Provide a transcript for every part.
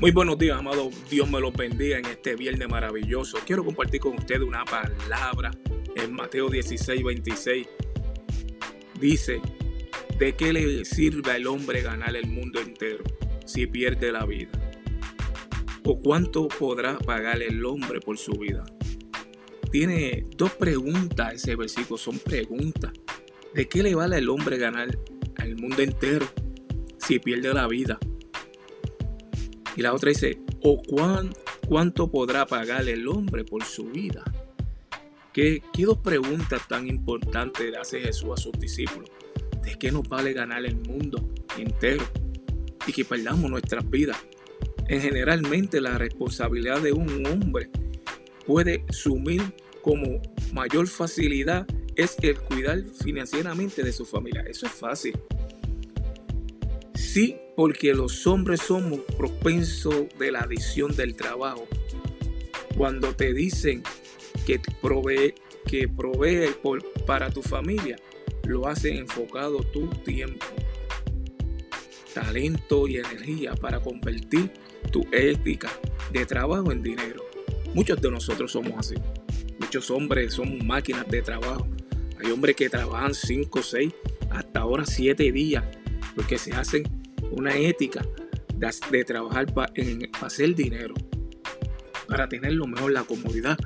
Muy buenos días, amado. Dios me los bendiga en este viernes maravilloso. Quiero compartir con ustedes una palabra en Mateo 16, 26. Dice, ¿de qué le sirve al hombre ganar el mundo entero si pierde la vida? ¿O cuánto podrá pagar el hombre por su vida? Tiene dos preguntas ese versículo, son preguntas. ¿De qué le vale al hombre ganar al mundo entero si pierde la vida? Y la otra dice, ¿o cuánto podrá pagar el hombre por su vida? ¿Qué, ¿Qué, dos preguntas tan importantes hace Jesús a sus discípulos? ¿De qué nos vale ganar el mundo entero y que perdamos nuestras vidas? En generalmente la responsabilidad de un hombre puede sumir como mayor facilidad es el cuidar financieramente de su familia. Eso es fácil. Sí, porque los hombres somos propensos de la adicción del trabajo. Cuando te dicen que provee, que provee para tu familia, lo hacen enfocado tu tiempo, talento y energía para convertir tu ética de trabajo en dinero. Muchos de nosotros somos así. Muchos hombres somos máquinas de trabajo. Hay hombres que trabajan 5, 6, hasta ahora 7 días, porque se hacen una ética de, trabajar para hacer dinero, para tener lo mejor, la comodidad.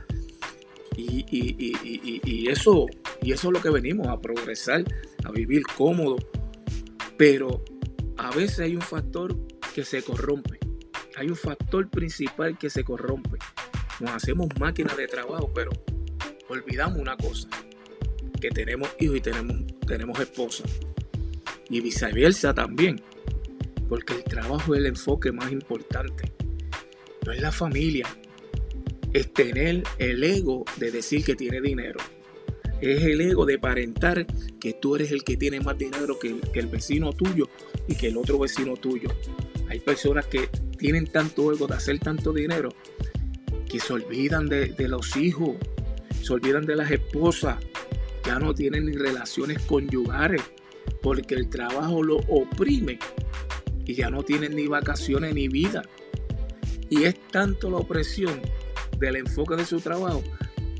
Y, y, eso, y eso es lo que venimos, a progresar, a vivir cómodo. Pero a veces hay un factor que se corrompe. Hay un factor principal que se corrompe. Nos hacemos máquinas de trabajo, pero olvidamos una cosa, que tenemos hijos y tenemos, tenemos esposa. Y viceversa también porque el trabajo es el enfoque más importante. No es la familia, es tener el ego de decir que tiene dinero. Es el ego de aparentar que tú eres el que tiene más dinero que el, vecino tuyo y que el otro vecino tuyo. Hay personas que tienen tanto ego de hacer tanto dinero que se olvidan de, de los hijos, se olvidan de las esposas, ya no tienen ni relaciones conyugales porque el trabajo lo oprime y ya no tienen ni vacaciones ni vida. Y es tanto la opresión del enfoque de su trabajo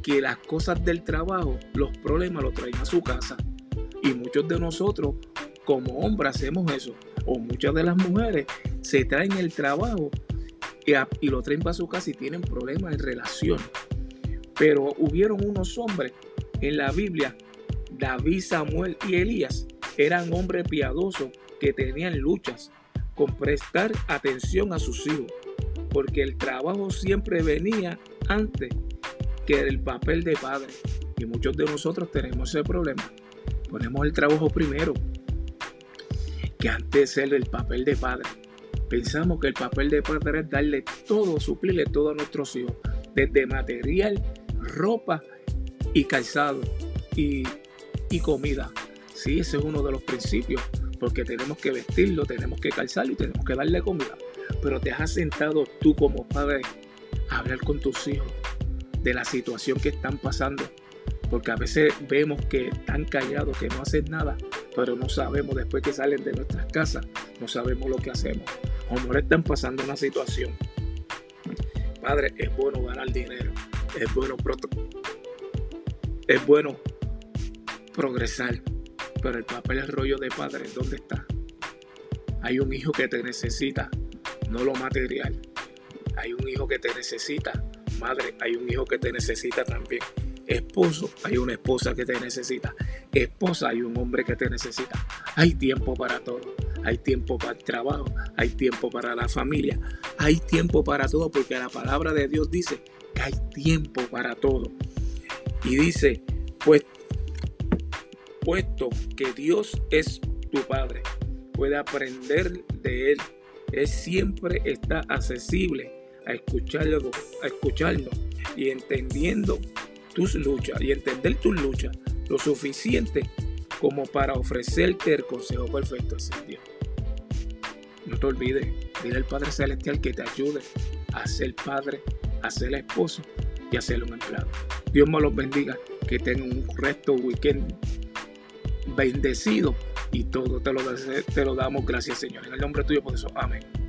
que las cosas del trabajo, los problemas los traen a su casa. Y muchos de nosotros como hombres hacemos eso. O muchas de las mujeres se traen el trabajo y, lo traen para su casa y tienen problemas en relación. Pero hubieron unos hombres en la Biblia, David, Samuel y Elías, eran hombres piadosos que tenían luchas con prestar atención a sus hijos, porque el trabajo siempre venía antes que el papel de padre. Y muchos de nosotros tenemos ese problema. Ponemos el trabajo primero, que antes ser el papel de padre. Pensamos que el papel de padre es darle todo, suplirle todo a nuestros hijos, desde material, ropa y calzado y, y comida. Sí, ese es uno de los principios porque tenemos que vestirlo, tenemos que calzarlo y tenemos que darle comida. Pero te has sentado tú como padre a hablar con tus hijos de la situación que están pasando. Porque a veces vemos que están callados, que no hacen nada, pero no sabemos después que salen de nuestras casas, no sabemos lo que hacemos. O no están pasando una situación. Padre, es bueno ganar dinero, es bueno, es bueno progresar, pero el papel el rollo de padre, ¿dónde está? Hay un hijo que te necesita, no lo material. Hay un hijo que te necesita, madre, hay un hijo que te necesita también. Esposo, hay una esposa que te necesita. Esposa, hay un hombre que te necesita. Hay tiempo para todo. Hay tiempo para el trabajo, hay tiempo para la familia, hay tiempo para todo, porque la palabra de Dios dice que hay tiempo para todo. Y dice, pues puesto que Dios es tu Padre, puede aprender de Él. Él siempre está accesible a escucharlo, a escucharlo y entendiendo tus luchas y entender tus luchas lo suficiente como para ofrecerte el consejo perfecto ese Dios. No te olvides, dile al Padre Celestial que te ayude a ser padre, a ser esposo y a ser un empleado. Dios me los bendiga, que tengan un resto weekend bendecido y todo te lo, te lo damos gracias Señor. En el nombre tuyo por eso. Amén.